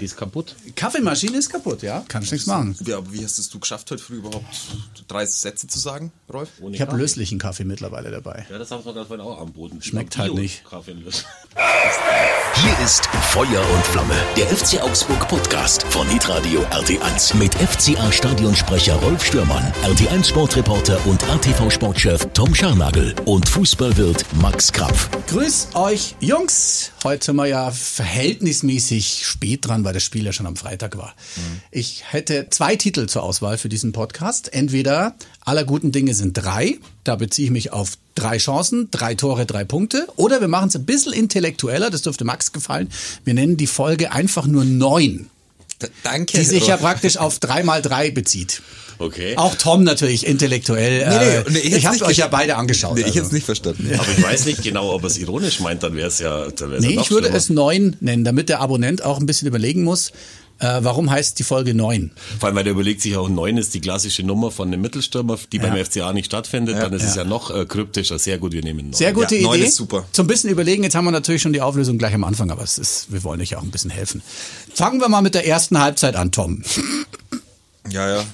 Die ist kaputt. Kaffeemaschine ist kaputt, ja. Kannst nichts machen. Ja, aber wie hast es du geschafft, heute früh überhaupt drei Sätze zu sagen, Rolf? Ohne Ich habe löslichen Kaffee mittlerweile dabei. Ja, das haben wir gerade vorhin auch am Boden. Schmeckt halt nicht. Kaffee. Hier ist Feuer und Flamme, der FC Augsburg Podcast von Hitradio RT1 mit FCA Stadionsprecher Rolf Stürmann, RT1 Sportreporter und ATV Sportchef Tom Scharnagel und Fußballwirt Max Krapf. Grüß euch, Jungs. Heute wir ja verhältnismäßig spät dran, weil das Spiel ja schon am Freitag war. Ich hätte zwei Titel zur Auswahl für diesen Podcast. Entweder aller guten Dinge sind drei. Da beziehe ich mich auf drei Chancen, drei Tore, drei Punkte. Oder wir machen es ein bisschen intellektueller. Das dürfte Max gefallen. Wir nennen die Folge einfach nur neun. D danke. Die sich ja praktisch auf drei mal drei bezieht. Okay. Auch Tom natürlich intellektuell. Nee, nee, äh, ich jetzt habe euch ja beide angeschaut. Nee, ich also. jetzt nicht verstanden. Aber ich weiß nicht genau, ob er es ironisch meint, dann wäre es ja. Dann wär's ja Nee, noch ich würde schlimmer. es neun nennen, damit der Abonnent auch ein bisschen überlegen muss, äh, warum heißt die Folge neun? Vor allem, weil der überlegt sich auch, neun ist die klassische Nummer von einem Mittelstürmer, die Ja. beim FCA nicht stattfindet. dann ist es ja noch äh, kryptischer. Sehr gut, wir nehmen neun. Sehr gute Ja, neun Idee. ist super. Zum bisschen überlegen, jetzt haben wir natürlich schon die Auflösung gleich am Anfang, aber es ist, wir wollen euch ja auch ein bisschen helfen. Fangen wir mal mit der ersten Halbzeit an, Tom. Ja, ja.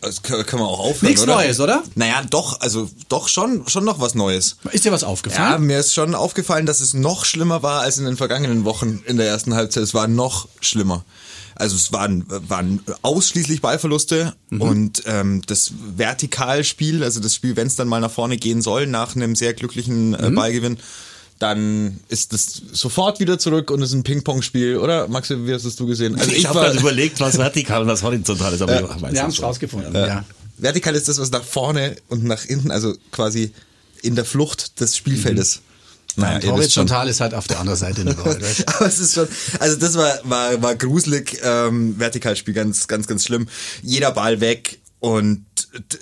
Das können können wir auch aufhören, Nichts oder? Neues, oder? Naja, doch, also doch schon, schon noch was Neues. Ist dir was Ja, aufgefallen? mir ist schon aufgefallen, dass es noch schlimmer war als in den vergangenen Wochen in der ersten Halbzeit. Es war noch schlimmer. Also es waren, waren ausschließlich Ballverluste und ähm, das Vertikalspiel, also das Spiel, wenn es dann mal nach vorne gehen soll, nach einem sehr glücklichen äh, Ballgewinn, dann ist das sofort wieder zurück und es ist ein Ping-Pong-Spiel, oder? Maxi, wie hast es du gesehen? Also ich habe gerade überlegt, was vertikal und was horizontal ist, aber ich weiß wir haben es rausgefunden. Ja. Ja. Vertikal ist das, was nach vorne und nach hinten, also quasi in der Flucht des Spielfeldes. Nein, schon. horizontal ist halt auf der anderen Seite eine Wahrheit. weißt? Aber es ist schon, also das war, war, war gruselig, ähm, Vertikalspiel, ganz, ganz, ganz schlimm. Jeder Ball weg und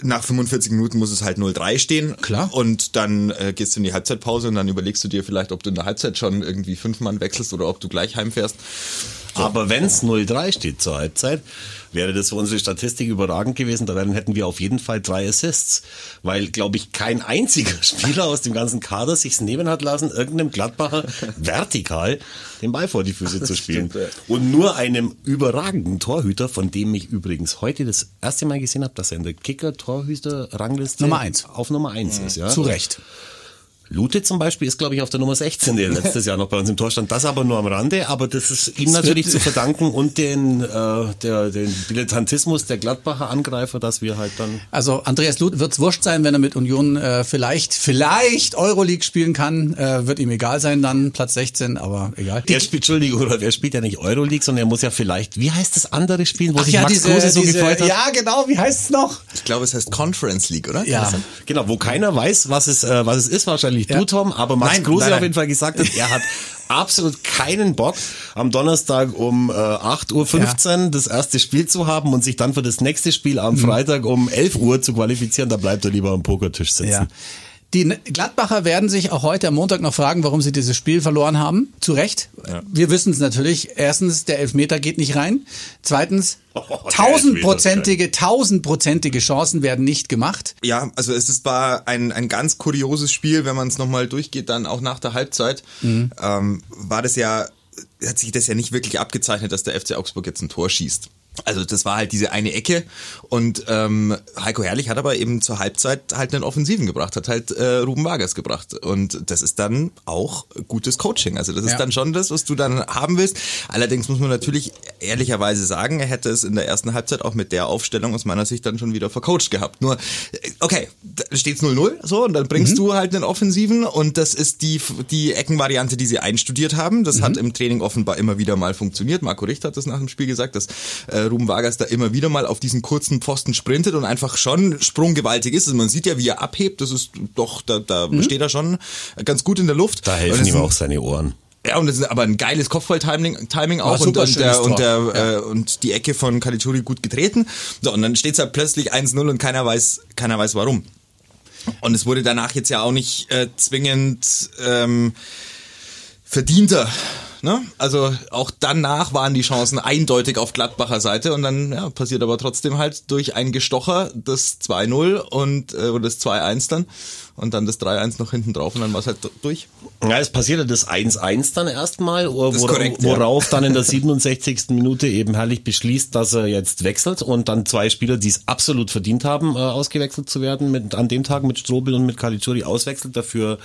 nach 45 Minuten muss es halt 0-3 stehen. Klar. Und dann äh, gehst du in die Halbzeitpause und dann überlegst du dir vielleicht, ob du in der Halbzeit schon irgendwie fünf Mann wechselst oder ob du gleich heimfährst. Aber wenn es 0-3 steht zur Halbzeit, wäre das für unsere Statistik überragend gewesen. Dann hätten wir auf jeden Fall drei Assists. Weil, glaube ich, kein einziger Spieler aus dem ganzen Kader sich's nehmen hat lassen, irgendeinem Gladbacher vertikal den Ball vor die Füße zu spielen. stimmt, ja. Und nur einem überragenden Torhüter, von dem ich übrigens heute das erste Mal gesehen habe, dass er in der Kicker-Torhüter-Rangliste Nummer eins. auf Nummer eins ist. Ja? Zu Recht. Lute zum Beispiel ist, glaube ich, auf der Nummer 16, der letztes Jahr noch bei uns im Tor stand. Das aber nur am Rande, aber das ist ihm natürlich zu verdanken und den, äh, der, den Dilettantismus der Gladbacher Angreifer, dass wir halt dann. Also Andreas Luth wird's wurscht sein, wenn er mit Union äh, vielleicht, vielleicht Euroleague spielen kann. Äh, wird ihm egal sein, dann Platz 16, aber egal. Er spielt, Entschuldigung, oder er spielt ja nicht Euroleague, sondern er muss ja vielleicht, wie heißt das andere spielen, wo Ach sich ja, Max diese, Kruse so diese, gefreut hat? ja genau, wie heißt es noch? Ich glaube, es heißt Conference League, oder? Ja. Genau, wo keiner weiß, was es, äh, was es ist, wahrscheinlich Ja. du, Tom, aber Max Nein, Kruse nein, nein. auf jeden Fall gesagt hat, er hat absolut keinen Bock, am Donnerstag um äh, 8.15 Uhr das erste Spiel zu haben und sich dann für das nächste Spiel am Freitag um 11 Uhr zu qualifizieren, da bleibt er lieber am Pokertisch sitzen. Ja. Die Gladbacher werden sich auch heute am Montag noch fragen, warum sie dieses Spiel verloren haben. Zu Recht. Wir wissen es natürlich. Erstens, der Elfmeter geht nicht rein. Zweitens, tausendprozentige, tausendprozentige Chancen werden nicht gemacht. Ja, also es ist, war ein, ein ganz kurioses Spiel, wenn man es nochmal durchgeht, dann auch nach der Halbzeit, ähm, war das ja, hat sich das ja nicht wirklich abgezeichnet, dass der FC Augsburg jetzt ein Tor schießt. Also das war halt diese eine Ecke und ähm, Heiko Herrlich hat aber eben zur Halbzeit halt einen Offensiven gebracht, hat halt äh, Ruben Vargas gebracht und das ist dann auch gutes Coaching. Also das ist Ja. dann schon das, was du dann haben willst. Allerdings muss man natürlich ehrlicherweise sagen, er hätte es in der ersten Halbzeit auch mit der Aufstellung aus meiner Sicht dann schon wieder vercoacht gehabt. Nur, äh, okay, da steht's 0-0 so und dann bringst du halt einen Offensiven und das ist die, die Eckenvariante, die sie einstudiert haben. Das hat im Training offenbar immer wieder mal funktioniert. Marco Richter hat das nach dem Spiel gesagt, dass äh, Ruben Vargas da immer wieder mal auf diesen kurzen Pfosten sprintet und einfach schon sprunggewaltig ist. Also man sieht ja, wie er abhebt. Das ist doch, da, da steht er schon ganz gut in der Luft. Da helfen es ihm auch seine Ohren. ja, und das ist aber ein geiles Kopfball-Timing Timing auch und, und, der, und, der, Tor. äh, und die Ecke von Caligiuri gut getreten. So, und dann steht's halt plötzlich 1-0 und keiner weiß, keiner weiß warum. Und es wurde danach jetzt ja auch nicht äh, zwingend ähm, verdienter Ne? Also auch danach waren die Chancen eindeutig auf Gladbacher Seite und dann ja, passiert aber trotzdem halt durch ein Gestocher das 2-0 und äh, oder das 2-1 dann und dann das 3-1 noch hinten drauf und dann war es halt durch. Ja, es passierte das 1-1 dann erstmal, wor korrekt, ja. worauf dann in der 67. Minute eben herrlich beschließt, dass er jetzt wechselt und dann zwei Spieler, die es absolut verdient haben, äh, ausgewechselt zu werden, mit, an dem Tag mit Strobel und mit Caligiuri auswechselt, dafür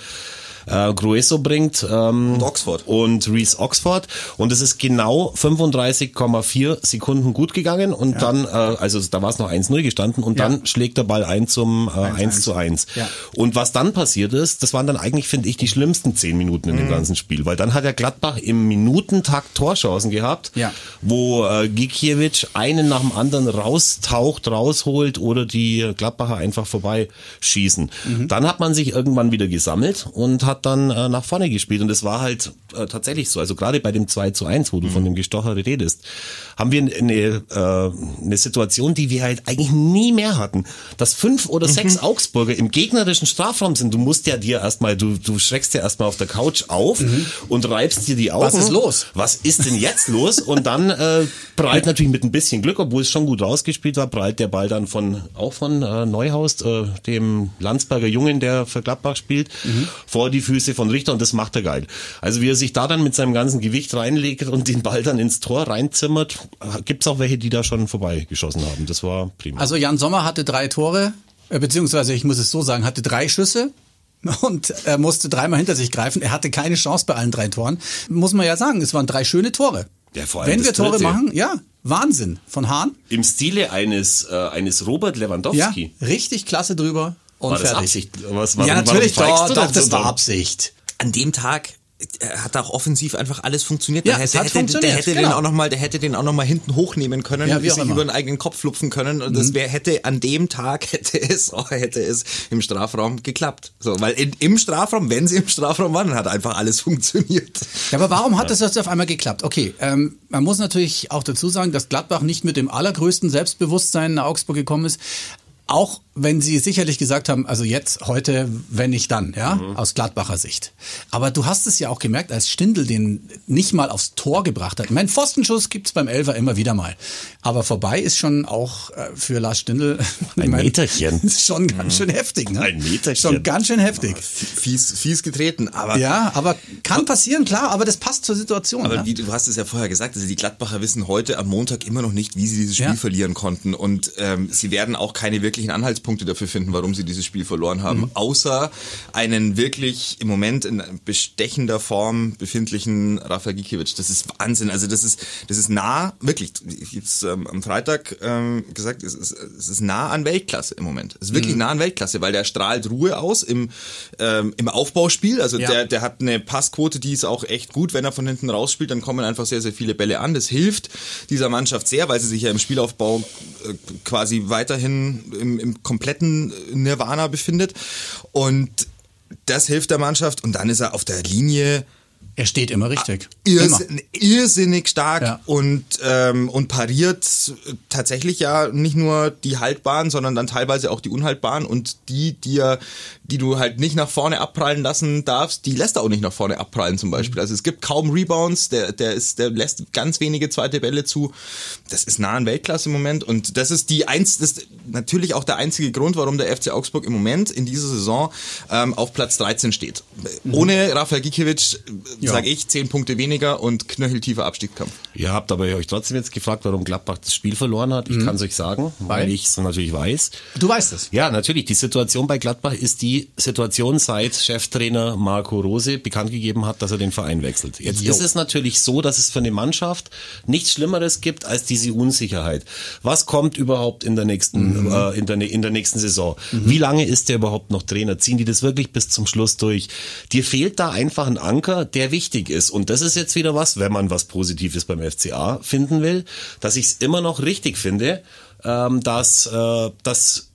äh, Grueso bringt ähm, Und Oxford. und Reese Oxford und es ist genau 35,4 Sekunden gut gegangen und dann, äh, also da war es noch 1-0 gestanden und Ja. dann schlägt der Ball ein zum äh, 1 zu 1. Ja. Und was dann passiert ist, das waren dann eigentlich, finde ich, die schlimmsten zehn Minuten in Mhm. dem ganzen Spiel, weil dann hat der Gladbach im Minutentakt Torchancen gehabt, Ja. wo äh, Gikiewicz einen nach dem anderen raustaucht, rausholt oder die Gladbacher einfach vorbeischießen. Mhm. Dann hat man sich irgendwann wieder gesammelt und hat dann äh, nach vorne gespielt und es war halt äh, tatsächlich so, also gerade bei dem 2 zu 1, wo du von dem Gestocher redest, haben wir eine, äh, eine Situation, die wir halt eigentlich nie mehr hatten, dass fünf oder sechs Mhm. Augsburger im gegnerischen Strafraum sind. Du musst ja dir erstmal, du, du schreckst ja erstmal auf der Couch auf und reibst dir die Augen. Mhm. Was ist los? Was ist denn jetzt los? Und dann äh, prallt natürlich mit ein bisschen Glück, obwohl es schon gut rausgespielt war, prallt der Ball dann von auch von äh, Neuhaus, äh, dem Landsberger Jungen, der für Gladbach spielt, Mhm. vor die Füße von Richter und das macht er geil. Also wie er sich da dann mit seinem ganzen Gewicht reinlegt und den Ball dann ins Tor reinzimmert, gibt's auch welche, die da schon vorbeigeschossen haben. Das war prima. Also Jan Sommer hatte drei Tore, äh, beziehungsweise ich muss es so sagen, hatte drei Schüsse und er musste dreimal hinter sich greifen. Er hatte keine Chance bei allen drei Toren. Muss man ja sagen, es waren drei schöne Tore. Ja, vor allem Wenn wir Tore dritte. machen, ja, Wahnsinn. Von Hahn, Im Stile eines äh, eines Robert ja, Lewandowski. richtig klasse drüber und War das fertig. Absicht? Was, warum, ja, natürlich, doch, du doch das so war? Absicht. An dem Tag äh, hat auch offensiv einfach alles funktioniert. Ja, der es hätte, hat hätte, funktioniert, der hätte den genau. auch noch mal, der hätte den auch noch mal hinten hochnehmen können Ja, wie sich immer. Mhm. über den eigenen Kopf lupfen können. Und das wär, hätte an dem Tag hätte es, oh, hätte es im Strafraum geklappt. So, weil in, im Strafraum, wenn sie im Strafraum waren, hat einfach alles funktioniert. Ja, aber warum hat das jetzt auf einmal geklappt? Okay, ähm, man muss natürlich auch dazu sagen, dass Gladbach nicht mit dem allergrößten Selbstbewusstsein nach Augsburg gekommen ist. Auch wenn sie sicherlich gesagt haben, also jetzt, heute, wenn nicht dann, ja, aus Gladbacher Sicht. Aber du hast es ja auch gemerkt, als Stindl den nicht mal aufs Tor gebracht hat. Mein Pfostenschuss gibt's beim Elfer immer wieder mal. Aber vorbei ist schon auch äh, für Lars Stindl Ein Meterchen. ist schon ganz schön heftig, ne? Ein Meterchen. Schon ganz schön heftig. Fies, fies getreten, aber Ja, aber kann passieren, klar, aber das passt zur Situation. Aber ne? wie, du hast es ja vorher gesagt, also die Gladbacher wissen heute am Montag immer noch nicht, wie sie dieses Spiel Ja. verlieren konnten. Und ähm, sie werden auch keine wirklichen Anhaltspunkte dafür finden, warum sie dieses Spiel verloren haben. Mhm. Außer einen wirklich im Moment in bestechender Form befindlichen Rafa Gikiewicz. Das ist Wahnsinn. Also das ist, das ist nah, wirklich, ich hab's ähm, am Freitag ähm, gesagt, es ist, es ist nah an Weltklasse im Moment. Es ist wirklich Mhm. nah an Weltklasse, weil der strahlt Ruhe aus im, ähm, im Aufbauspiel. Also Ja. der, der hat eine Passquote, die ist auch echt gut. Wenn er von hinten rausspielt, dann kommen einfach sehr, sehr viele Bälle an. Das hilft dieser Mannschaft sehr, weil sie sich ja im Spielaufbau äh, quasi weiterhin im, im kompletten Nirvana befindet. Und das hilft der Mannschaft. Und dann ist er auf der Linie Er steht immer richtig. Immer. Irrsinn, irrsinnig stark Ja. und, ähm, und pariert tatsächlich ja nicht nur die haltbaren, sondern dann teilweise auch die unhaltbaren und die, die, er, die du halt nicht nach vorne abprallen lassen darfst, die lässt er auch nicht nach vorne abprallen zum Beispiel. Also es gibt kaum Rebounds, der, der, ist, der lässt ganz wenige zweite Bälle zu. Das ist nah an Weltklasse im Moment und das ist die eins, das ist natürlich auch der einzige Grund, warum der FC Augsburg im Moment in dieser Saison ähm, auf Platz 13 steht. Ohne Rafael Gikiewicz, äh, Ja. sage ich, zehn Punkte weniger und knöcheltiefer Abstiegskampf. Ihr habt aber euch trotzdem jetzt gefragt, warum Gladbach das Spiel verloren hat. Ich kann es euch sagen, weil, Weil? ich es natürlich weiß. Du weißt es. Ja, natürlich. Die Situation bei Gladbach ist die Situation, seit Cheftrainer Marco Rose bekannt gegeben hat, dass er den Verein wechselt. Jetzt Jo. ist es natürlich so, dass es für eine Mannschaft nichts Schlimmeres gibt als diese Unsicherheit. Was kommt überhaupt in der nächsten, Mhm. äh, in, der, in der nächsten Saison? Wie lange ist der überhaupt noch Trainer? Ziehen die das wirklich bis zum Schluss durch? Dir fehlt da einfach ein Anker, der wichtig ist. Und das ist jetzt wieder was, wenn man was Positives beim FCA finden will, dass ich es immer noch richtig finde, ähm, dass, äh, dass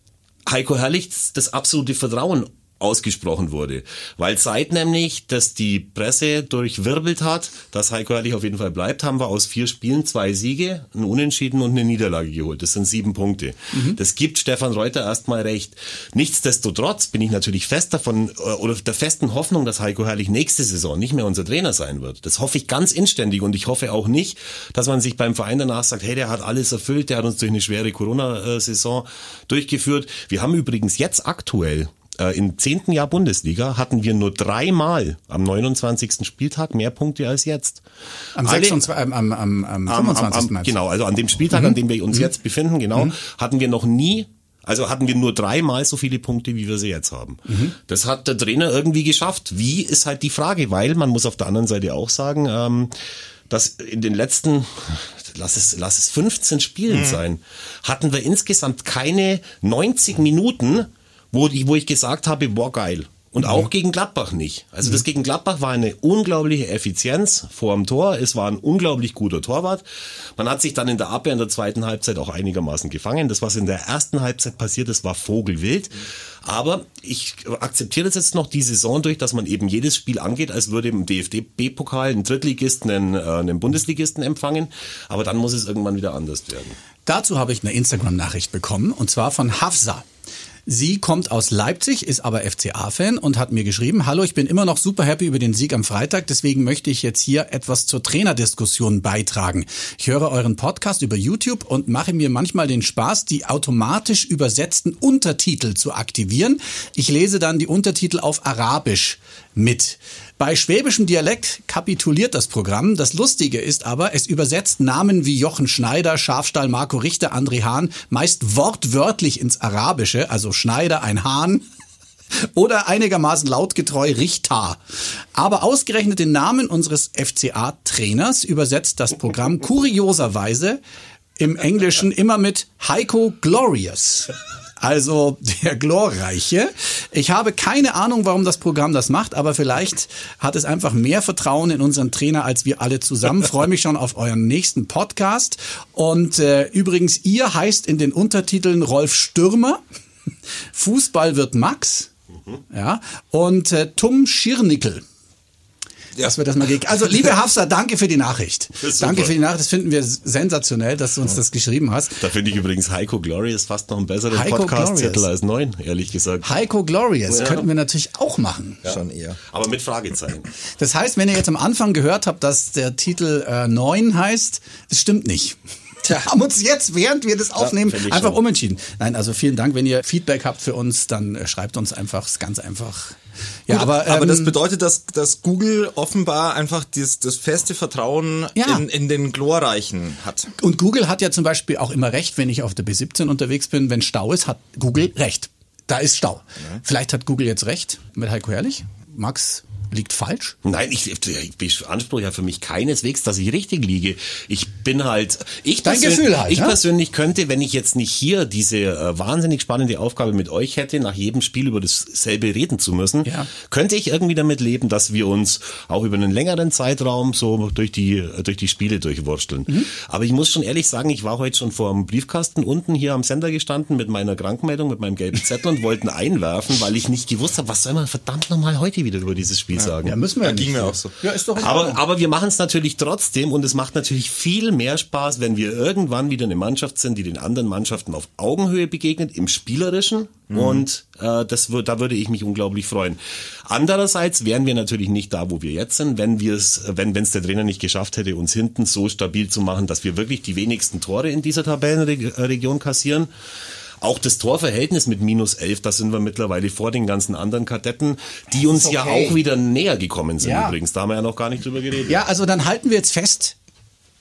Heiko Herrlich das absolute Vertrauen ausgesprochen wurde. Weil seit nämlich, dass die Presse durchwirbelt hat, dass Heiko Herrlich auf jeden Fall bleibt, haben wir aus vier Spielen zwei Siege, ein Unentschieden und eine Niederlage geholt. Das sind sieben Punkte. Das gibt Stefan Reuter erstmal recht. Nichtsdestotrotz bin ich natürlich fest davon äh, oder der festen Hoffnung, dass Heiko Herrlich nächste Saison nicht mehr unser Trainer sein wird. Das hoffe ich ganz inständig und ich hoffe auch nicht, dass man sich beim Verein danach sagt, hey, der hat alles erfüllt, der hat uns durch eine schwere Corona-Saison durchgeführt. Wir haben übrigens jetzt aktuell äh, im zehnten Jahr Bundesliga hatten wir nur dreimal am 29. Spieltag mehr Punkte als jetzt. Am, Alle- 26, am, am, am, am am, 25. am, am, genau, also an dem Spieltag, an dem wir uns jetzt befinden, genau, hatten wir noch nie, also hatten wir nur dreimal so viele Punkte, wie wir sie jetzt haben. Das hat der Trainer irgendwie geschafft. Wie ist halt die Frage, weil man muss auf der anderen Seite auch sagen, ähm, dass in den letzten, lass es, lass es 15 Spielen sein, hatten wir insgesamt keine 90 Minuten, wo, die, wo ich gesagt habe, boah, geil. Und auch gegen Gladbach nicht. Also das gegen Gladbach war eine unglaubliche Effizienz vor dem Tor. Es war ein unglaublich guter Torwart. Man hat sich dann in der Abwehr in der zweiten Halbzeit auch einigermaßen gefangen. Das, was in der ersten Halbzeit passiert ist, war vogelwild. Aber ich akzeptiere das jetzt noch die Saison durch, dass man eben jedes Spiel angeht, als würde im DFB-Pokal ein Drittligisten einen, äh, einen Bundesligisten empfangen. Aber dann muss es irgendwann wieder anders werden. Dazu habe ich eine Instagram-Nachricht bekommen und zwar von Hafsa. Sie kommt aus Leipzig, ist aber FCA-Fan und hat mir geschrieben, hallo, ich bin immer noch super happy über den Sieg am Freitag, deswegen möchte ich jetzt hier etwas zur Trainerdiskussion beitragen. Ich höre euren Podcast über YouTube und mache mir manchmal den Spaß, die automatisch übersetzten Untertitel zu aktivieren. Ich lese dann die Untertitel auf Arabisch mit. Bei schwäbischem Dialekt kapituliert das Programm. Das Lustige ist aber, es übersetzt Namen wie Jochen Schneider, Schafstall, Marco Richter, André Hahn meist wortwörtlich ins Arabische, also Schneider, ein Hahn. Oder einigermaßen lautgetreu Richter. Aber ausgerechnet den Namen unseres FCA-Trainers übersetzt das Programm kurioserweise im Englischen immer mit Heiko Glorious. Also der Glorreiche. Ich habe keine Ahnung, warum das Programm das macht, aber vielleicht hat es einfach mehr Vertrauen in unseren Trainer als wir alle zusammen. Freue mich schon auf euren nächsten Podcast. Und äh, übrigens, ihr heißt in den Untertiteln Rolf Stürmer. Fußball wird Max. Ja. Und äh, Tum Schirnickel. Dass wir das mal gegen. Also, liebe Hafsa, danke für die Nachricht. Danke für die Nachricht. Das finden wir sensationell, dass du uns das geschrieben hast. Da finde ich übrigens Heiko Glorious fast noch einen besseren Heiko Podcast-Zettel als neun, ehrlich gesagt. Heiko Glorious Ja. könnten wir natürlich auch machen. Schon eher. Aber mit Fragezeichen. Das heißt, wenn ihr jetzt am Anfang gehört habt, dass der Titel äh, 9 heißt, das stimmt nicht. Wir haben uns jetzt, während wir das aufnehmen, ich einfach schon. umentschieden. Nein, also vielen Dank. Wenn ihr Feedback habt für uns, dann äh, schreibt uns einfach, ist ganz einfach. Ja, Gut, aber, aber ähm, das bedeutet, dass, dass Google offenbar einfach das, das feste Vertrauen Ja. in, in den Glorreichen hat. Und Google hat ja zum Beispiel auch immer recht, wenn ich auf der B17 unterwegs bin, wenn Stau ist, hat Google recht. Da ist Stau. Vielleicht hat Google jetzt recht mit Heiko Herrlich. Max liegt falsch. Nein, ich, ich beanspruche ja für mich keineswegs, dass ich richtig liege. Ich bin halt, ich, Dein Gefühl halt, ich ja? persönlich könnte, wenn ich jetzt nicht hier diese äh, wahnsinnig spannende Aufgabe mit euch hätte, nach jedem Spiel über dasselbe reden zu müssen, Ja. könnte ich irgendwie damit leben, dass wir uns auch über einen längeren Zeitraum so durch die, durch die Spiele durchwursteln. Mhm. Aber ich muss schon ehrlich sagen, ich war heute schon vor dem Briefkasten unten hier am Sender gestanden mit meiner Krankmeldung, mit meinem gelben Zettel und wollten einwerfen, weil ich nicht gewusst habe, was soll man verdammt nochmal heute wieder über dieses Spiel sagen. Ja, müssen wir ja ging nicht. mir auch so. Ja, ist doch Aber, Ordnung. aber wir machen es natürlich trotzdem und es macht natürlich viel mehr Spaß, wenn wir irgendwann wieder eine Mannschaft sind, die den anderen Mannschaften auf Augenhöhe begegnet, im Spielerischen. Und äh, das wird, da würde ich mich unglaublich freuen. Andererseits wären wir natürlich nicht da, wo wir jetzt sind, wenn wir es, wenn es der Trainer nicht geschafft hätte, uns hinten so stabil zu machen, dass wir wirklich die wenigsten Tore in dieser Tabellenregion kassieren. Auch das Torverhältnis mit minus 11, da sind wir mittlerweile vor den ganzen anderen Kadetten, die uns ja okay. auch wieder näher gekommen sind Ja. übrigens. Da haben wir ja noch gar nicht drüber geredet. Ja, also dann halten wir jetzt fest,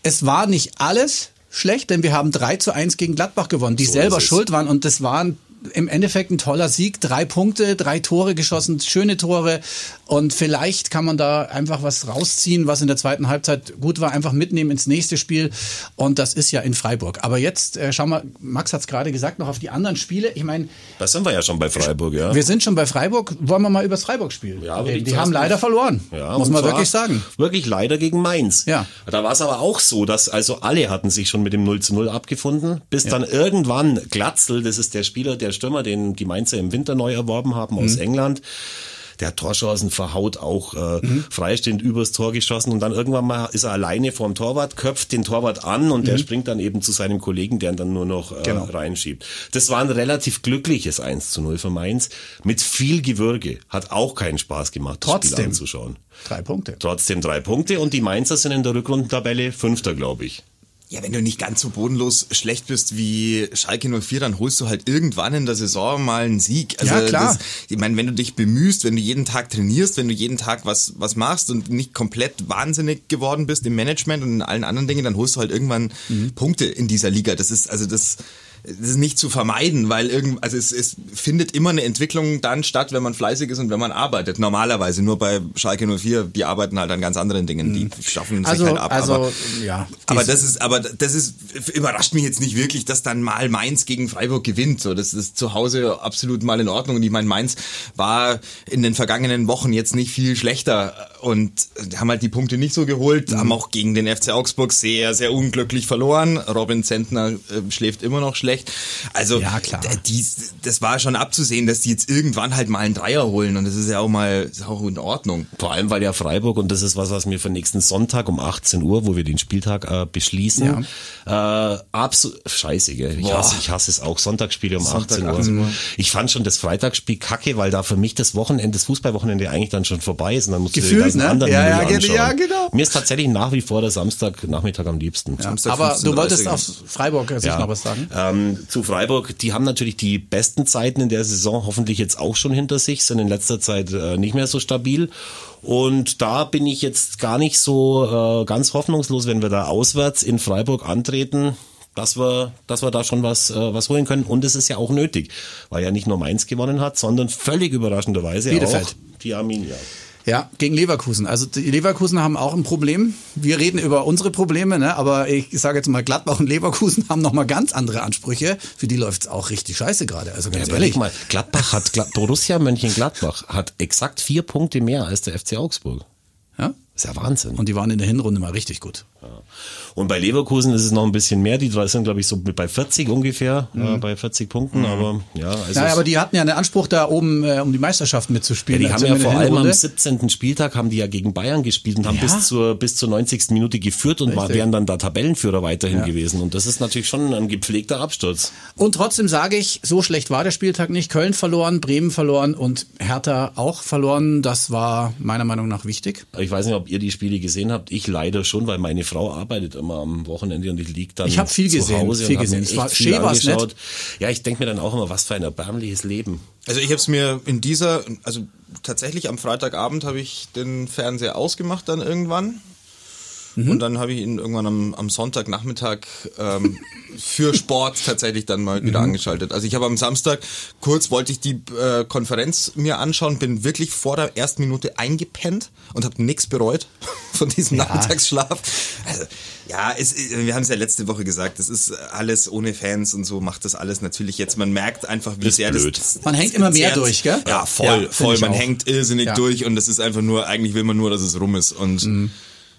es war nicht alles schlecht, denn wir haben 3 zu 1 gegen Gladbach gewonnen, die So selber schuld waren und das waren im Endeffekt ein toller Sieg, drei Punkte, drei Tore geschossen, schöne Tore und vielleicht kann man da einfach was rausziehen, was in der zweiten Halbzeit gut war, einfach mitnehmen ins nächste Spiel und das ist ja in Freiburg. Aber jetzt äh, schau mal, Max hat es gerade gesagt, noch auf die anderen Spiele. Ich meine, Da sind wir ja schon bei Freiburg, ja. wir sind schon bei Freiburg, wollen wir mal über das Freiburg-Spiel Ja, würde reden? ich Die zuerst haben leider verloren, Ja, muss man wirklich sagen. Wirklich leider gegen Mainz. Ja. Da war es aber auch so, dass also alle hatten sich schon mit dem 0 zu 0 abgefunden, bis dann irgendwann Glatzel, das ist der Spieler, der der Stürmer, den die Mainzer im Winter neu erworben haben aus England. Der hat Torschancen verhaut, auch äh, freistehend übers Tor geschossen und dann irgendwann mal ist er alleine vorm Torwart, köpft den Torwart an und der springt dann eben zu seinem Kollegen, der ihn dann nur noch äh, Genau. reinschiebt. Das war ein relativ glückliches 1 zu 0 für Mainz mit viel Gewürge. Hat auch keinen Spaß gemacht, das Spiel Trotzdem. anzuschauen. Drei Punkte. Trotzdem drei Punkte und die Mainzer sind in der Rückrundentabelle Fünfter, glaube ich. Ja, wenn du nicht ganz so bodenlos schlecht bist wie Schalke 04, dann holst du halt irgendwann in der Saison mal einen Sieg. Also Ja, klar. Das, ich meine, wenn du dich bemühst, wenn du jeden Tag trainierst, wenn du jeden Tag was, was machst und nicht komplett wahnsinnig geworden bist im Management und in allen anderen Dingen, dann holst du halt irgendwann Mhm. Punkte in dieser Liga. Das ist, also das, das ist nicht zu vermeiden, weil irgend, also es, es findet immer eine Entwicklung dann statt, wenn man fleißig ist und wenn man arbeitet. Normalerweise nur bei Schalke 04, die arbeiten halt an ganz anderen Dingen, die schaffen Also, sich halt ab. also aber, ja. aber das ist, aber das ist, überrascht mich jetzt nicht wirklich, dass dann mal Mainz gegen Freiburg gewinnt. So, das ist zu Hause absolut mal in Ordnung. Und ich meine, Mainz war in den vergangenen Wochen jetzt nicht viel schlechter und haben halt die Punkte nicht so geholt, Mhm. haben auch gegen den FC Augsburg sehr, sehr unglücklich verloren. Robin Zentner äh, schläft immer noch schlecht. Also, Ja, klar. die, das war schon abzusehen, dass die jetzt irgendwann halt mal einen Dreier holen und das ist ja auch mal, auch in Ordnung. Vor allem, weil ja Freiburg, und das ist was, was wir für nächsten Sonntag um 18 Uhr, wo wir den Spieltag äh, beschließen, äh, absolut, scheiße, gell? Ich hasse, ich hasse es auch, Sonntagsspiele um Sonntag 18 Uhr. 18 Uhr. Ich fand schon das Freitagsspiel kacke, weil da für mich das Wochenende, das Fußballwochenende eigentlich dann schon vorbei ist und dann musst du ganzen ne? anderen Ja, ja, anschauen. ja, genau. Mir ist tatsächlich nach wie vor der Samstagnachmittag am liebsten. Ja. Samstag Aber du 15:30 wolltest auf Freiburg sich noch was sagen? Ähm, zu Freiburg, die haben natürlich die besten Zeiten in der Saison hoffentlich jetzt auch schon hinter sich, sind in letzter Zeit äh, nicht mehr so stabil. Und da bin ich jetzt gar nicht so äh, ganz hoffnungslos, wenn wir da auswärts in Freiburg antreten, dass wir, dass wir da schon was, äh, was holen können. Und es ist ja auch nötig, weil ja nicht nur Mainz gewonnen hat, sondern völlig überraschenderweise Bielefeld. auch die Arminia. Ja, gegen Leverkusen. Also die Leverkusen haben auch ein Problem. Wir reden über unsere Probleme, ne? aber ich sage jetzt mal, Gladbach und Leverkusen haben nochmal ganz andere Ansprüche. Für die läuft's auch richtig scheiße gerade. Also ganz Ja, ehrlich. mal, Gladbach hat, Borussia Mönchengladbach hat exakt vier Punkte mehr als der FC Augsburg. Ja? ist ja Wahnsinn. Und die waren in der Hinrunde mal richtig gut. Und bei Leverkusen ist es noch ein bisschen mehr. Die drei sind, glaube ich, so bei 40 ungefähr, Mhm. äh, bei 40 Punkten. Aber ja, also Ja, es- aber die hatten ja einen Anspruch da oben, äh, um die Meisterschaft ja, mitzuspielen. die Also haben ja vor allem am Hinrunde. 17. Spieltag haben die ja gegen Bayern gespielt und haben Ja. bis zur bis zur 90. Minute geführt und war, wären dann da Tabellenführer weiterhin gewesen. Und das ist natürlich schon ein gepflegter Absturz. Und trotzdem sage ich, so schlecht war der Spieltag nicht. Köln verloren, Bremen verloren und Hertha auch verloren. Das war meiner Meinung nach wichtig. Ich weiß nicht, ob ihr die Spiele gesehen habt. Ich leider schon, weil meine Frau arbeitet immer am Wochenende und ich lieg dann Ich hab viel zu gesehen, Hause viel und gesehen. echt war- viel angeschaut. Ja, ich denke mir dann auch immer, was für ein erbärmliches Leben. Also ich habe es mir in dieser, also tatsächlich am Freitagabend habe ich den Fernseher ausgemacht dann irgendwann. Und dann habe ich ihn irgendwann am, am Sonntagnachmittag ähm, für Sport tatsächlich dann mal wieder angeschaltet. Also ich habe am Samstag kurz wollte ich die äh, Konferenz mir anschauen, bin wirklich vor der ersten Minute eingepennt und habe nichts bereut von diesem Nachmittagsschlaf. Also, ja, es, wir haben es ja letzte Woche gesagt, das ist alles ohne Fans und so macht das alles natürlich jetzt. Man merkt einfach, wie Ist sehr blöd. das Man hängt immer mehr durch, gell? Ja, voll, Ja, voll. Man auch. hängt irrsinnig Ja. durch und das ist einfach nur, eigentlich will man nur, dass es rum ist. Und Mhm.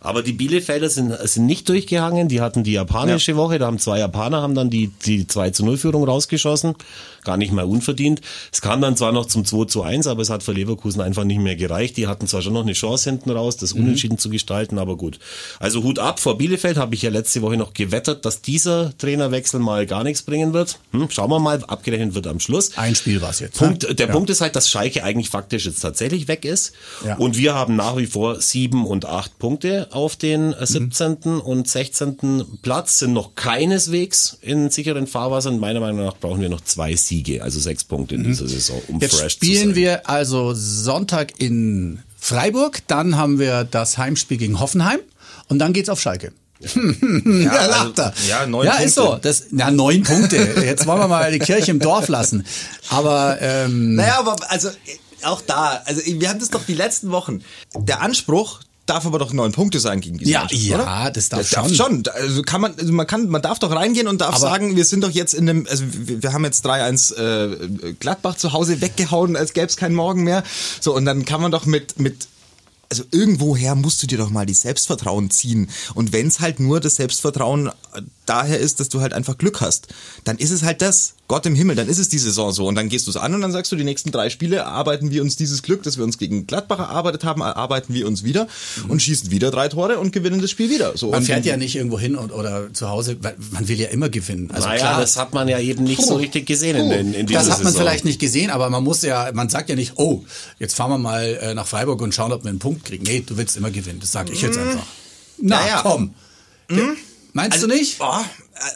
Aber die Bielefelder sind, sind nicht durchgehangen. Die hatten die japanische Woche. Da haben zwei Japaner haben dann die, die 2 zu 0 Führung rausgeschossen. Gar nicht mal unverdient. Es kam dann zwar noch zum 2 zu 1, aber es hat für Leverkusen einfach nicht mehr gereicht. Die hatten zwar schon noch eine Chance hinten raus, das Mhm. Unentschieden zu gestalten, aber gut. Also Hut ab vor Bielefeld habe ich ja letzte Woche noch gewettert, dass dieser Trainerwechsel mal gar nichts bringen wird. Hm, schauen wir mal, abgerechnet wird am Schluss. Ein Spiel war's jetzt. Punkt, ne? der Ja. Punkt ist halt, dass Schalke eigentlich faktisch jetzt tatsächlich weg ist. Ja. Und wir haben nach wie vor sieben und acht Punkte auf den Mhm. äh, 17. und 16. Platz, sind noch keineswegs in sicheren Fahrwassern. Meiner Meinung nach brauchen wir noch zwei Siege, also sechs Punkte in dieser Saison, um Mhm. Jetzt fresh zu spielen sein. wir also Sonntag in Freiburg, dann haben wir das Heimspiel gegen Hoffenheim und dann geht's auf Schalke. Ja, lacht er. also, ja, neun ja ist Punkte. so. Das, na, neun Punkte. Jetzt wollen wir mal die Kirche im Dorf lassen. Aber ähm, naja, aber also auch da, also wir haben das doch die letzten Wochen. Der Anspruch darf aber doch neun Punkte sein gegen diese Ja, Mannschaft, ja, oder? das darf darf schon. schon. Also kann man, also man kann, man darf doch reingehen und darf Aber- sagen, wir sind doch jetzt in dem, also wir, wir haben jetzt 3-1 äh, Gladbach zu Hause weggehauen, als gäbe es keinen Morgen mehr. So, und dann kann man doch mit, mit also irgendwoher musst du dir doch mal die Selbstvertrauen ziehen. Und wenn es halt nur das Selbstvertrauen daher ist, dass du halt einfach Glück hast, dann ist es halt das. Gott im Himmel, dann ist es die Saison so. Und dann gehst du es an und dann sagst du, die nächsten drei Spiele erarbeiten wir uns dieses Glück, das wir uns gegen Gladbach erarbeitet haben, erarbeiten wir uns wieder und schießen wieder drei Tore und gewinnen das Spiel wieder. So, Man und fährt ja nicht irgendwo hin und, oder zu Hause, weil man will ja immer gewinnen. Also naja, klar, das hat man ja eben nicht so richtig gesehen in, in, in dieser das hat man Saison. vielleicht nicht gesehen, aber man muss ja, man sagt ja nicht, oh, jetzt fahren wir mal äh, nach Freiburg und schauen, ob wir einen Punkt kriegen. Nee, du willst immer gewinnen. Das sage ich jetzt einfach. Na, Naja. komm. Meinst du nicht? Oh,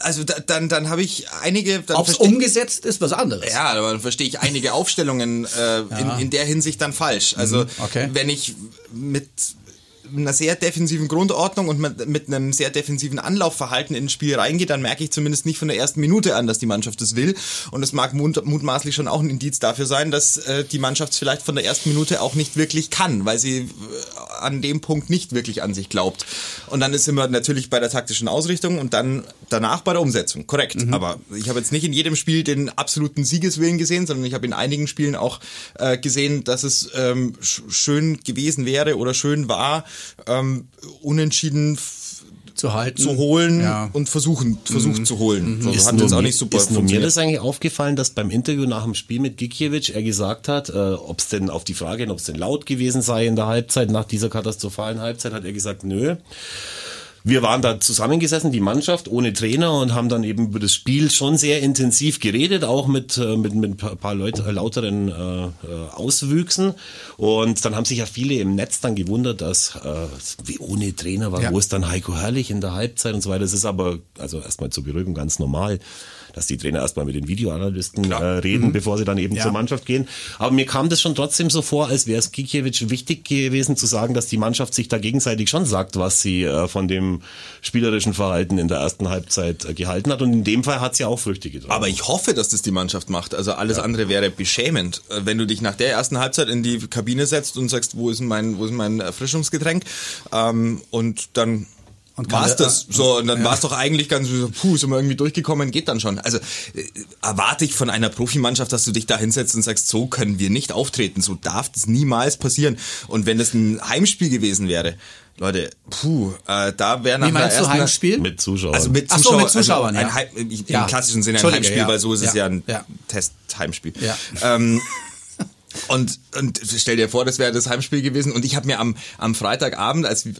also da, dann, dann habe ich einige. Ob es umgesetzt ist, was anderes. Ja, aber dann verstehe ich einige Aufstellungen äh, in, in der Hinsicht dann falsch. Also okay. wenn ich mit einer sehr defensiven Grundordnung und mit, einem sehr defensiven Anlaufverhalten ins Spiel reingehe, dann merke ich zumindest nicht von der ersten Minute an, dass die Mannschaft das will. Und es mag mut, mutmaßlich schon auch ein Indiz dafür sein, dass äh, die Mannschaft es vielleicht von der ersten Minute auch nicht wirklich kann, weil sie äh, an dem Punkt nicht wirklich an sich glaubt. Und dann ist immer natürlich bei der taktischen Ausrichtung und dann danach bei der Umsetzung. Korrekt. Aber ich habe jetzt nicht in jedem Spiel den absoluten Siegeswillen gesehen, sondern ich habe in einigen Spielen auch äh, gesehen, dass es ähm, sch schön gewesen wäre oder schön war, ähm, unentschieden Zu halten. zu holen Ja. Mhm. und versuchen, versucht zu holen. So, Ist hat nur, jetzt auch mir- nicht super ist nur mir funktioniert. das eigentlich aufgefallen, dass beim Interview nach dem Spiel mit Gikiewicz er gesagt hat, äh, ob es denn auf die Frage, hin, ob es denn laut gewesen sei in der Halbzeit, nach dieser katastrophalen Halbzeit, hat er gesagt, nö. Wir waren da zusammengesessen, die Mannschaft ohne Trainer und haben dann eben über das Spiel schon sehr intensiv geredet, auch mit äh, mit, mit ein paar- paar Leut, äh, lauteren äh, äh, Auswüchsen. Und dann haben sich ja viele im Netz dann gewundert, dass äh, wie ohne Trainer war, Ja. wo ist dann Heiko Herrlich in der Halbzeit und so weiter. Das ist aber also erstmal zur Beruhigung ganz normal, dass die Trainer erstmal mit den Videoanalysten äh, reden, bevor sie dann eben Ja. zur Mannschaft gehen. Aber mir kam das schon trotzdem so vor, als wäre es Gikiewicz wichtig gewesen zu sagen, dass die Mannschaft sich da gegenseitig schon sagt, was sie äh, von dem spielerischen Verhalten in der ersten Halbzeit äh, gehalten hat. Und in dem Fall hat sie auch Früchte getragen. Aber ich hoffe, dass das die Mannschaft macht. Also alles andere wäre beschämend. Äh, Wenn du dich nach der ersten Halbzeit in die Kabine setzt und sagst, wo ist mein, wo ist mein Erfrischungsgetränk? Ähm, und dann Und war's das. So, und dann war's doch eigentlich ganz so, puh, sind wir irgendwie durchgekommen, geht dann schon. Also äh, erwarte ich von einer Profimannschaft, dass du dich da hinsetzt und sagst, so können wir nicht auftreten. So darf das niemals passieren. Und wenn es ein Heimspiel gewesen wäre, Leute, puh, äh, da wäre nach Wie meinst du Heimspiel? mit Zuschauern. also mit Ach so, Zuschauern, mit Zuschauern, also ja. ein Heim, ich- Ja. im klassischen Sinne ein Heimspiel, ja. weil so ist es Ja. ja ein Ja. Test-Heimspiel. Ja. Ähm, und, und stell dir vor, das wäre das Heimspiel gewesen. Und ich habe mir am, am Freitagabend, als äh,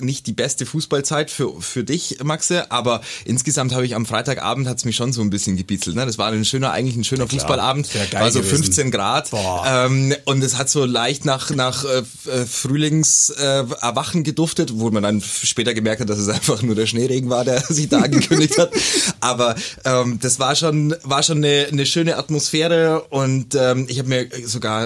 nicht die beste Fußballzeit für, für dich, Maxe, aber insgesamt habe ich am Freitagabend hat's mich schon so ein bisschen gebitzelt. Ne? Das war ein schöner, eigentlich ein schöner Fußballabend. Wär geil War so gewesen. 15 Grad. Ähm, und es hat so leicht nach, nach äh, Frühlingserwachen äh, geduftet, wo man dann später gemerkt hat, dass es einfach nur der Schneeregen war, der sich da angekündigt hat. Aber ähm, das war schon, war schon eine, eine schöne Atmosphäre und ähm, ich habe mir sogar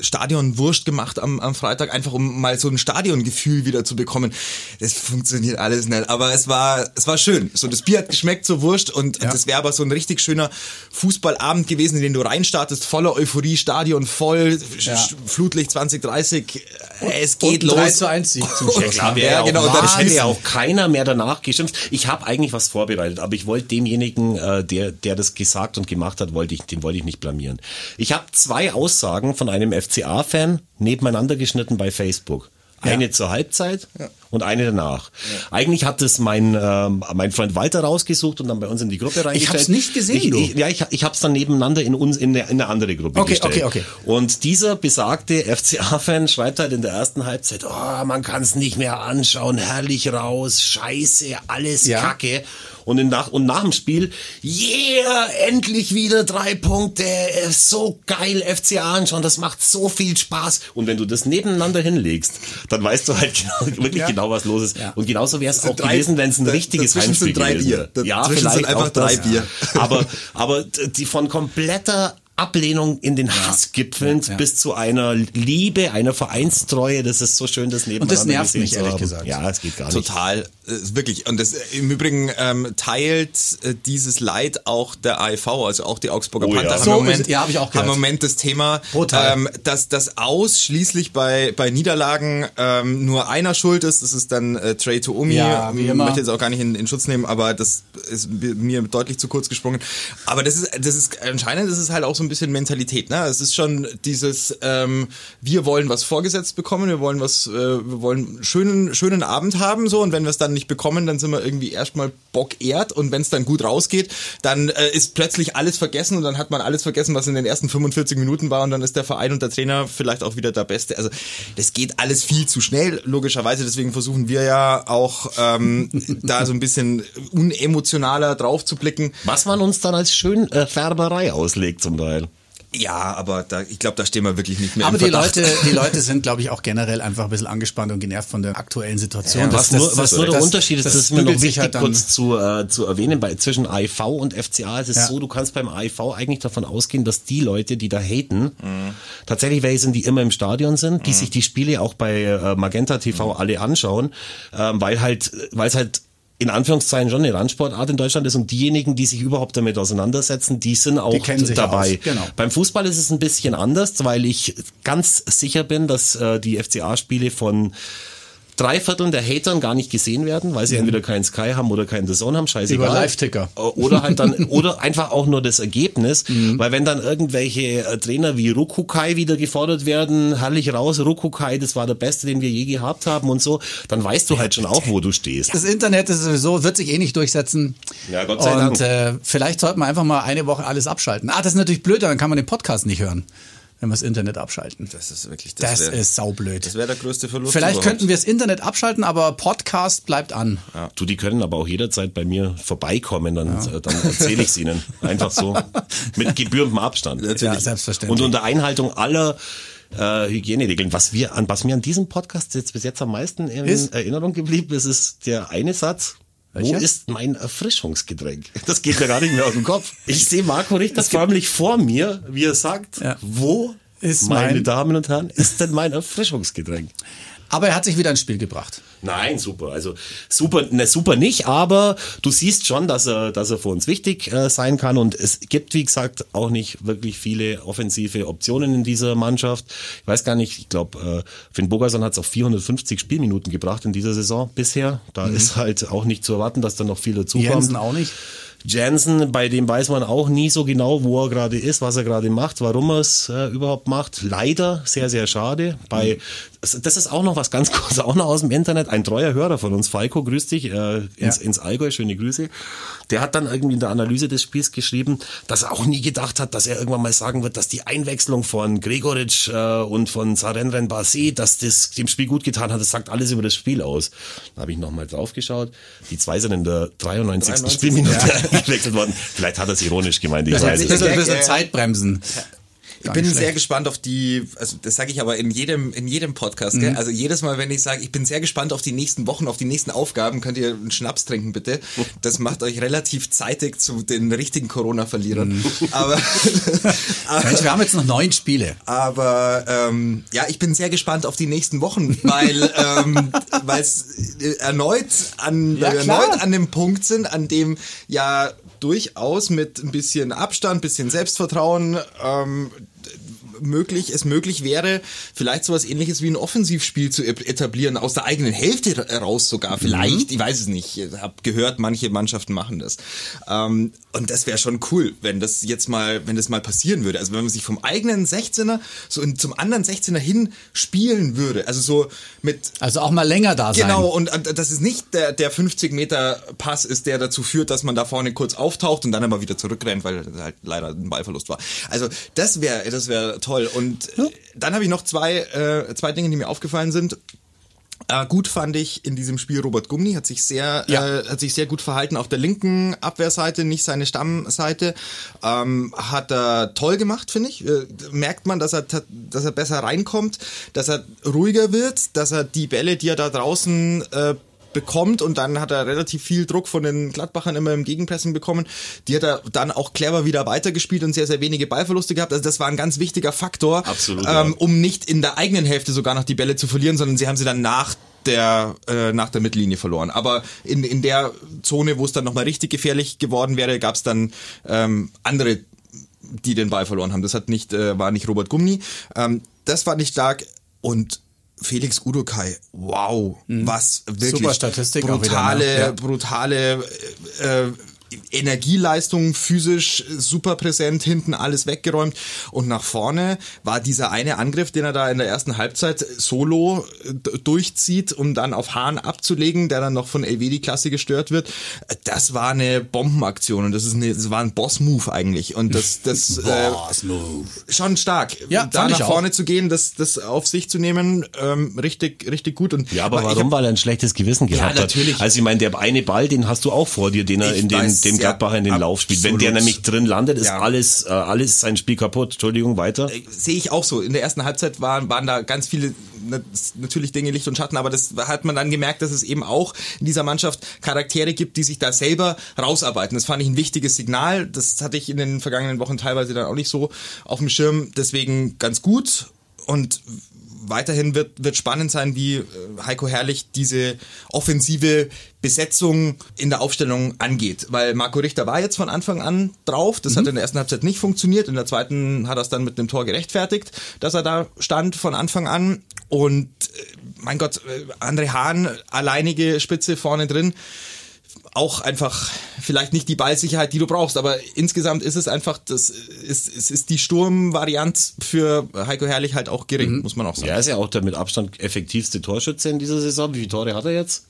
Stadionwurst gemacht am, am Freitag, einfach um mal so ein Stadiongefühl wieder zu bekommen. Das funktioniert alles nicht, aber es war, es war schön. So das Bier hat geschmeckt, so Wurst und Ja. das wäre aber so ein richtig schöner Fußballabend gewesen, in den du reinstartest, voller Euphorie, Stadion voll, Ja. Flutlicht 2030, äh, es geht und los. 3 zu 1 Sieg zum Ja, Schluss. klar, ne? wäre Ja, ja, genau, genau, dann hätte ja auch keiner mehr danach geschimpft. Ich habe eigentlich was vorbereitet, aber ich wollte demjenigen, äh, der, der das gesagt und gemacht hat, wollte ich, den wollte ich nicht blamieren. Ich habe zwei Aussagen von einem FCA-Fan nebeneinander geschnitten bei Facebook. Eine zur Halbzeit und eine danach. Eigentlich hat es mein, ähm, mein Freund Walter rausgesucht und dann bei uns in die Gruppe reingestellt. hab's nicht gesehen, Ich, ich, ja, ich, ich habe es dann nebeneinander in uns in eine, in eine andere Gruppe Okay, gestellt. okay, okay. Und dieser besagte FCA-Fan schreibt halt in der ersten Halbzeit, oh, man kann es nicht mehr anschauen, herrlich raus, scheiße, alles Ja. Kacke. Und, in nach, und nach dem Spiel, yeah, endlich wieder drei Punkte, äh, so geil FCA anschauen, das macht so viel Spaß. Und wenn du das nebeneinander hinlegst, dann weißt du halt genau, wirklich Ja. genau, was los ist. Ja. Und genauso wäre es auch drei- gewesen, wenn es ein richtiges sind Heimspiel drei gewesen wäre. Ja, Dazwischen sind vielleicht einfach auch das. drei Bier. Aber, aber die von kompletter Ablehnung in den Hass gipfelnd Ja. bis zu einer Liebe, einer Vereinstreue. Das ist so schön, das nebeneinander das nervt mich, ehrlich haben. gesagt. Ja, es geht gar nicht. Total, wirklich. Und das im Übrigen ähm, teilt äh, dieses Leid auch der AEV, also auch die Augsburger Oh ja. Panther. haben So im ist Moment. Ja, hab ich auch haben gehört. im Moment das Thema, ähm, dass das ausschließlich bei bei Niederlagen ähm, nur einer schuld ist. Das ist dann äh, Trey Tuomi. Ja, wie Ich immer. möchte jetzt auch gar nicht in, in Schutz nehmen, aber das ist mir deutlich zu kurz gesprungen. Aber das ist das ist anscheinend ist es halt auch so ein bisschen Mentalität. Ne? Es ist schon dieses, ähm, wir wollen was vorgesetzt bekommen, wir wollen was, äh, wir wollen schönen, schönen Abend haben so und wenn wir es dann nicht bekommen, dann sind wir irgendwie erstmal Bock ehrt und wenn es dann gut rausgeht, dann äh, ist plötzlich alles vergessen und dann hat man alles vergessen, was in den ersten 45 Minuten war und dann ist der Verein und der Trainer vielleicht auch wieder der Beste. Also das geht alles viel zu schnell, logischerweise. Deswegen versuchen wir ja auch ähm, da so ein bisschen unemotionaler drauf zu blicken. Was man uns dann als schön äh, Färberei auslegt zum Teil. Ja, aber da, ich glaube, da stehen wir wirklich nicht mehr Aber im die. Leute, die Leute sind, glaube ich, auch generell einfach ein bisschen angespannt und genervt von der aktuellen Situation. Ja, was nur, was nur der Unterschied ist, das, ist mir noch wichtig halt kurz zu, äh, zu erwähnen, bei, zwischen AIV und FCA ist es Ja. so, du kannst beim AIV eigentlich davon ausgehen, dass die Leute, die da haten, tatsächlich welche sind, die immer im Stadion sind, die sich die Spiele auch bei äh, Magenta TV alle anschauen, ähm, weil halt, weil es halt in Anführungszeichen schon eine Randsportart in Deutschland ist und diejenigen, die sich überhaupt damit auseinandersetzen, die sind auch Die dabei. genau. Beim Fußball ist es ein bisschen anders, weil ich ganz sicher bin, dass äh, die FCA-Spiele von drei Vierteln der Hatern gar nicht gesehen werden, weil sie entweder keinen Sky haben oder keinen The Zone haben, scheißegal. Mhm. Über Live-Ticker. Oder halt dann, oder einfach auch nur das Ergebnis, Mhm. weil wenn dann irgendwelche äh, Trainer wie Rukukai wieder gefordert werden, herrlich raus, Rukukai, das war der Beste, den wir je gehabt haben und so, dann weißt du halt schon auch, wo du stehst. Das Internet ist sowieso, wird sich eh nicht durchsetzen. Ja, Gott sei Und Dank. äh, vielleicht sollten wir einfach mal eine Woche alles abschalten. Ah, das ist natürlich blöd, dann kann man den Podcast nicht hören, wenn wir das Internet abschalten. Das ist wirklich, Das, wär- ist saublöd. Das wäre der größte Verlust. Vielleicht überhaupt. könnten wir das Internet abschalten, aber Podcast bleibt an. Du, die können aber auch jederzeit bei mir vorbeikommen, dann, äh, dann erzähle ich es ihnen. Einfach so. Mit gebührendem Abstand. Ja, selbstverständlich. Und unter Einhaltung aller äh, Hygieneregeln. Was wir an, was mir an diesem Podcast jetzt bis jetzt am meisten in Ist? Erinnerung geblieben ist, ist der eine Satz. Wo Welcher? ist mein Erfrischungsgetränk? Das geht mir gar nicht mehr aus dem Kopf. Ich sehe Marco Richter förmlich vor mir, wie er sagt, Ja. wo, Ist meine mein- Damen und Herren, ist denn mein Erfrischungsgetränk? Aber er hat sich wieder ins Spiel gebracht. Nein, super. Also super, ne, super nicht, aber du siehst schon, dass er, dass er für uns wichtig äh, sein kann. Und es gibt, wie gesagt, auch nicht wirklich viele offensive Optionen in dieser Mannschaft. Ich weiß gar nicht, ich glaube, äh, Finn Bogerson hat es auf 450 Spielminuten gebracht in dieser Saison bisher. Da ist halt auch nicht zu erwarten, dass da noch viel dazukommt. Jensen auch nicht. Jensen, bei dem weiß man auch nie so genau, wo er gerade ist, was er gerade macht, warum er es äh, überhaupt macht. Leider sehr, sehr schade. Bei das ist auch noch was ganz kurz, auch noch aus dem Internet. Ein treuer Hörer von uns, Falco, grüß dich, äh, ins, Ja. ins Allgäu, schöne Grüße. Der hat dann irgendwie in der Analyse des Spiels geschrieben, dass er auch nie gedacht hat, dass er irgendwann mal sagen wird, dass die Einwechslung von Gregoritsch äh, und von Sarenren Basé, dass das dem Spiel gut getan hat. Das sagt alles über das Spiel aus. Da habe ich nochmal drauf geschaut. Die zwei sind in der 93. 93. Spielminute eingewechselt worden. Vielleicht hat er es ironisch gemeint, ich Ein weiß es bisschen, nicht. ein bisschen Zeitbremsen. Ich bin sehr gespannt auf die, also das sage ich aber in jedem, in jedem Podcast, gell? also jedes Mal, wenn ich sage, ich bin sehr gespannt auf die nächsten Wochen, auf die nächsten Aufgaben, könnt ihr einen Schnaps trinken bitte. Das macht euch relativ zeitig zu den richtigen Corona-Verlierern. Aber, Mensch, wir haben jetzt noch neun Spiele. aber ähm, ja, ich bin sehr gespannt auf die nächsten Wochen, weil ähm, weil es erneut an Ja, erneut an dem Punkt sind, an dem ja durchaus mit ein bisschen Abstand, bisschen Selbstvertrauen ähm, möglich, es möglich wäre, vielleicht sowas ähnliches wie ein Offensivspiel zu etablieren, aus der eigenen Hälfte heraus sogar, vielleicht, ich weiß es nicht, ich habe gehört, manche Mannschaften machen das. Ähm, und das wäre schon cool, wenn das jetzt mal, wenn das mal passieren würde. Also wenn man sich vom eigenen 16er so in, zum anderen 16er hin spielen würde. Also so mit Also auch mal länger da sein. Genau, und äh, dass es nicht der, der 50 Meter Pass ist, der dazu führt, dass man da vorne kurz auftaucht und dann aber wieder zurückrennt, weil halt leider ein Ballverlust war. Also das wäre das wäre toll. Und äh, dann habe ich noch zwei, äh, zwei Dinge, die mir aufgefallen sind. Äh, gut fand ich in diesem Spiel Robert Gumni, hat sich sehr, Ja. äh, hat sich sehr gut verhalten auf der linken Abwehrseite, nicht seine Stammseite. Ähm, hat er toll gemacht, finde ich. Äh, merkt man, dass er, dass er besser reinkommt, dass er ruhiger wird, dass er die Bälle, die er da draußen äh, bekommt und dann hat er relativ viel Druck von den Gladbachern immer im Gegenpressing bekommen. Die hat er dann auch clever wieder weitergespielt und sehr, sehr wenige Ballverluste gehabt. Also das war ein ganz wichtiger Faktor, Absolut, ja. ähm, um nicht in der eigenen Hälfte sogar noch die Bälle zu verlieren, sondern sie haben sie dann nach der äh, nach der Mittellinie verloren. Aber in, in der Zone, wo es dann nochmal richtig gefährlich geworden wäre, gab es dann ähm, andere, die den Ball verloren haben. Das hat nicht, äh, war nicht Robert Gumni. Ähm, das war nicht stark und Felix Udokai, wow, was wirklich Super Statistik auch wieder, brutale, ne? Ja. brutale äh, Energieleistung physisch super präsent, hinten alles weggeräumt und nach vorne war dieser eine Angriff, den er da in der ersten Halbzeit solo äh, durchzieht, um dann auf Hahn abzulegen, der dann noch von Elvedi-Klasse gestört wird. Das war eine Bombenaktion und das ist eine, das war ein Boss-Move eigentlich und das, das äh, schon stark. Ja, da nach auch. vorne zu gehen, das, das auf sich zu nehmen, ähm, richtig, richtig gut und Ja, aber warum? hab- Weil er ein schlechtes Gewissen gehabt natürlich. hat. Also ich meine, der eine Ball, den hast du auch vor dir, den er Ich in den, dem Gladbacher in den Lauf spielt. Wenn der nämlich drin landet, ist Ja. alles, äh, alles sein Spiel kaputt. Entschuldigung, weiter. sehe ich auch so. In der ersten Halbzeit waren, waren da ganz viele na- natürlich Dinge Licht und Schatten, aber das hat man dann gemerkt, dass es eben auch in dieser Mannschaft Charaktere gibt, die sich da selber rausarbeiten. Das fand ich ein wichtiges Signal. Das hatte ich in den vergangenen Wochen teilweise dann auch nicht so auf dem Schirm. Deswegen ganz gut und weiterhin wird, wird spannend sein, wie äh, Heiko Herrlich diese offensive Besetzung in der Aufstellung angeht. Weil Marco Richter war jetzt von Anfang an drauf. Das hat in der ersten Halbzeit nicht funktioniert. In der zweiten hat er es dann mit einem Tor gerechtfertigt, dass er da stand von Anfang an. Und äh, mein Gott, äh, André Hahn, alleinige Spitze vorne drin auch einfach vielleicht nicht die Ballsicherheit, die du brauchst, aber insgesamt ist es einfach, das ist, es ist die Sturmvarianz für Heiko Herrlich halt auch gering, muss man auch sagen. Ja, ist ja auch der mit Abstand effektivste Torschütze in dieser Saison. Wie viele Tore hat er jetzt?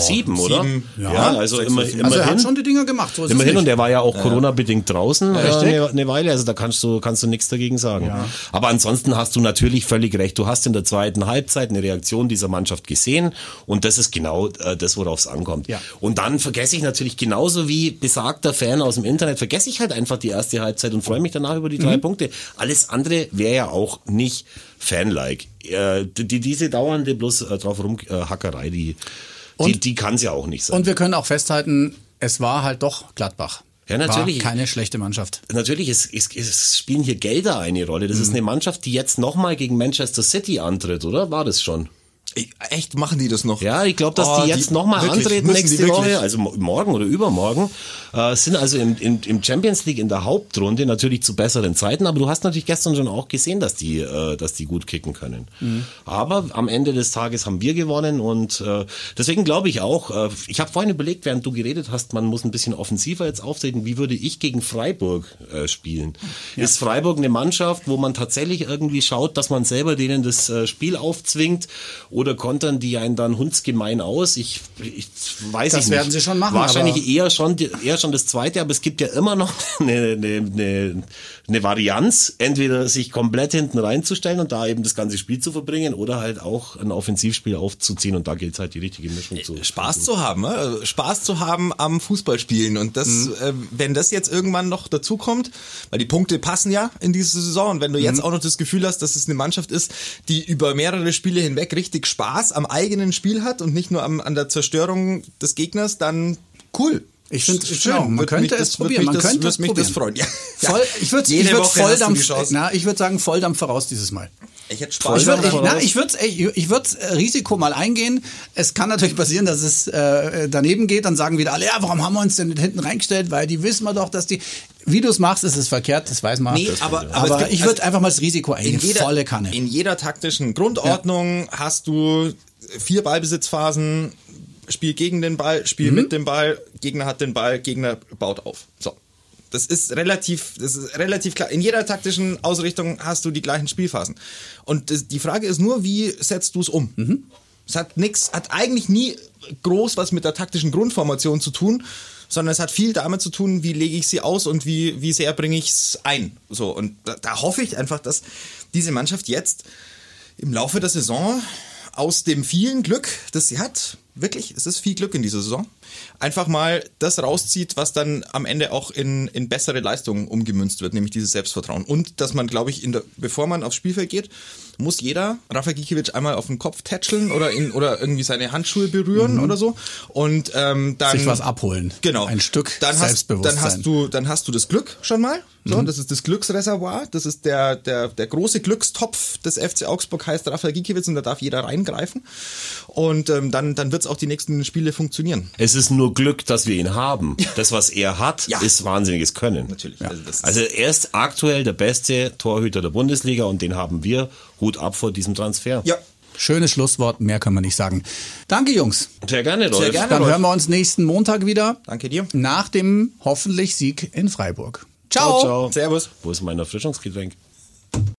sieben, oder? sieben. Ja, also Sechs immer, immerhin. Also er hat schon die Dinger gemacht. So ist Immerhin, und der war ja auch Corona-bedingt draußen äh, Richtig. eine, eine Weile, also da kannst du, kannst du nichts dagegen sagen. Aber ansonsten hast du natürlich völlig recht. Du hast in der zweiten Halbzeit eine Reaktion dieser Mannschaft gesehen und das ist genau äh, das, worauf es ankommt. Ja. Und dann vergesse ich natürlich genauso wie besagter Fan aus dem Internet, vergesse ich halt einfach die erste Halbzeit und freue mich danach über die drei Mhm. Punkte. Alles andere wäre ja auch nicht Fan-like. Äh, die, diese dauernde bloß äh, drauf rumhackerei, die, die, Und- die kann es ja auch nicht sein. Und wir können auch festhalten, es war halt doch Gladbach. Ja, natürlich. War keine schlechte Mannschaft. natürlich, es, es, es spielen hier Gelder eine Rolle. Das Mhm. ist eine Mannschaft, die jetzt nochmal gegen Manchester City antritt, oder? War das schon? Echt, machen die das noch? Ja, ich glaube, dass Oh, die jetzt nochmal antreten nächste? Woche, also mo- morgen oder übermorgen, äh, sind also im, im, im Champions League in der Hauptrunde natürlich zu besseren Zeiten, aber du hast natürlich gestern schon auch gesehen, dass die, äh, dass die gut kicken können. Mhm. Aber am Ende des Tages haben wir gewonnen und äh, deswegen glaube ich auch, äh, ich habe vorhin überlegt, während du geredet hast, man muss ein bisschen offensiver jetzt auftreten, wie würde ich gegen Freiburg äh, spielen? Ist Freiburg eine Mannschaft, wo man tatsächlich irgendwie schaut, dass man selber denen das äh, Spiel aufzwingt oder kontern die einen dann hundsgemein aus? Ich, ich weiß Das ich nicht. werden sie schon machen, Wahrscheinlich eher schon, eher schon das zweite, aber es gibt ja immer noch eine, eine, eine, eine Varianz, entweder sich komplett hinten reinzustellen und da eben das ganze Spiel zu verbringen oder halt auch ein Offensivspiel aufzuziehen und da gilt halt die richtige Mischung zu. Spaß zu haben, ne? Also Spaß zu haben am Fußballspielen und das, Mhm. äh, wenn das jetzt irgendwann noch dazu kommt, weil die Punkte passen ja in diese Saison und wenn du Mhm. jetzt auch noch das Gefühl hast, dass es eine Mannschaft ist, die über mehrere Spiele hinweg richtig Spaß am eigenen Spiel hat und nicht nur am, an der Zerstörung des Gegners, dann cool. Ich finde, Schön. genau, man könnte mich es das- wird probieren. Man das, könnte es mich probieren. das freuen. Ja. Voll, ich würde Jede ich würd Volldampf, Chance. na, ich würde sagen Volldampf voraus dieses Mal. Ich hätte Spaß. Ich würde ich, na, ich würd's, ich, ich würd's äh, Risiko mal eingehen. Es kann natürlich passieren, dass es äh, daneben geht. Dann sagen wieder alle, ja, warum haben wir uns denn hinten reingestellt? Weil die wissen wir doch, dass die. Wie du es machst, ist es verkehrt, das weiß man. Nee, aber- aber aber, es gibt- ich würde also einfach mal das Risiko eingehen. in jeder, Volle Kanne. In jeder taktischen Grundordnung hast du vier Ballbesitzphasen. Spiel gegen den Ball, Spiel mit dem Ball, Gegner hat den Ball, Gegner baut auf. So. Das ist relativ, das ist relativ klar. In jeder taktischen Ausrichtung hast du die gleichen Spielphasen. Und das, die Frage ist nur, wie setzt du es um? Es hat nix, hat eigentlich nie groß was mit der taktischen Grundformation zu tun, sondern es hat viel damit zu tun, wie lege ich sie aus und wie, wie sehr bringe ich es ein. So, und da, da hoffe ich einfach, dass diese Mannschaft jetzt im Laufe der Saison aus dem vielen Glück, das sie hat, wirklich, es ist viel Glück in dieser Saison, einfach mal das rauszieht, was dann am Ende auch in, in bessere Leistungen umgemünzt wird, nämlich dieses Selbstvertrauen. Und dass man, glaube ich, der, bevor man aufs Spielfeld geht, muss jeder Rafa Gikiewicz einmal auf den Kopf tätscheln oder, in, oder irgendwie seine Handschuhe berühren oder so. Und ähm, dann Sich was abholen. Genau. Ein Stück dann hast, Selbstbewusstsein. Dann hast du, dann hast du das Glück schon mal. So, das ist das Glücksreservoir. Das ist der, der, der große Glückstopf des FC Augsburg heißt Rafael Gikiewicz und da darf jeder reingreifen. Und ähm, dann, dann wird es auch die nächsten Spiele funktionieren. Es ist ist nur Glück, dass wir ihn haben. Das, was er hat, ja. ist wahnsinniges Können. Natürlich. Ja. Also, also, er ist aktuell der beste Torhüter der Bundesliga und den haben wir. Hut ab vor diesem Transfer. Ja. Schönes Schlusswort, mehr kann man nicht sagen. Danke, Jungs. Sehr gerne, Leute. Sehr gerne, Dann Leute. hören wir uns nächsten Montag wieder. Danke dir. Nach dem hoffentlich Sieg in Freiburg. Ciao. Ciao, ciao. Servus. Wo ist mein Erfrischungsgetränk?